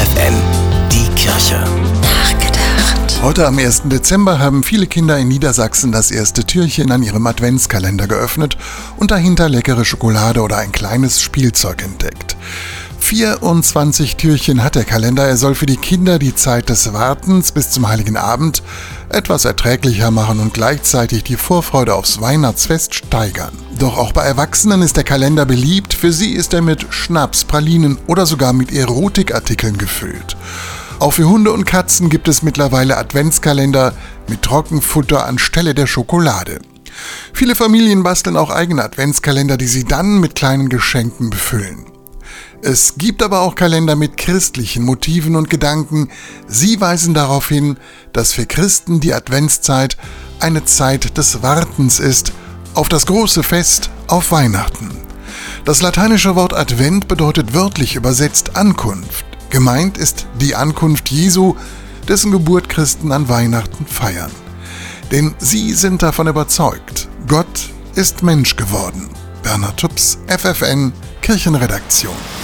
FFN, die Kirche. Nachgedacht. Heute am 1. Dezember haben viele Kinder in Niedersachsen das erste Türchen an ihrem Adventskalender geöffnet und dahinter leckere Schokolade oder ein kleines Spielzeug entdeckt. 24 Türchen hat der Kalender. Er soll für die Kinder die Zeit des Wartens bis zum Heiligen Abend etwas erträglicher machen und gleichzeitig die Vorfreude aufs Weihnachtsfest steigern. Doch auch bei Erwachsenen ist der Kalender beliebt. Für sie ist er mit Schnaps, Pralinen oder sogar mit Erotikartikeln gefüllt. Auch für Hunde und Katzen gibt es mittlerweile Adventskalender mit Trockenfutter anstelle der Schokolade. Viele Familien basteln auch eigene Adventskalender, die sie dann mit kleinen Geschenken befüllen. Es gibt aber auch Kalender mit christlichen Motiven und Gedanken. Sie weisen darauf hin, dass für Christen die Adventszeit eine Zeit des Wartens ist auf das große Fest, auf Weihnachten. Das lateinische Wort Advent bedeutet wörtlich übersetzt Ankunft. Gemeint ist die Ankunft Jesu, dessen Geburt Christen an Weihnachten feiern. Denn sie sind davon überzeugt, Gott ist Mensch geworden. Bernhard Tups, FFN, Kirchenredaktion.